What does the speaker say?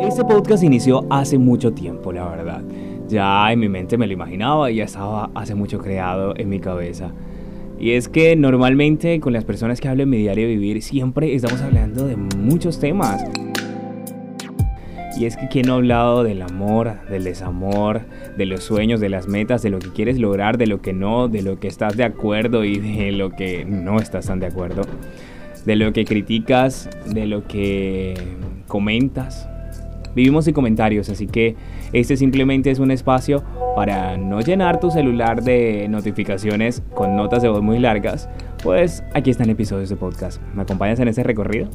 Este podcast inició hace mucho tiempo, la verdad. Ya en mi mente me lo imaginaba y ya estaba hace mucho creado en mi cabeza. Y es que normalmente con las personas que hablo en mi diario de vivir siempre estamos hablando de muchos temas. Y es que quién no ha hablado del amor, del desamor, de los sueños, de las metas, de lo que quieres lograr, de lo que no, de lo que estás de acuerdo y de lo que no estás tan de acuerdo, de lo que criticas, de lo que comentas. Vivimos en comentarios, así que este simplemente es un espacio para no llenar tu celular de notificaciones con notas de voz muy largas. Pues aquí están episodios de podcast. ¿Me acompañas en ese recorrido?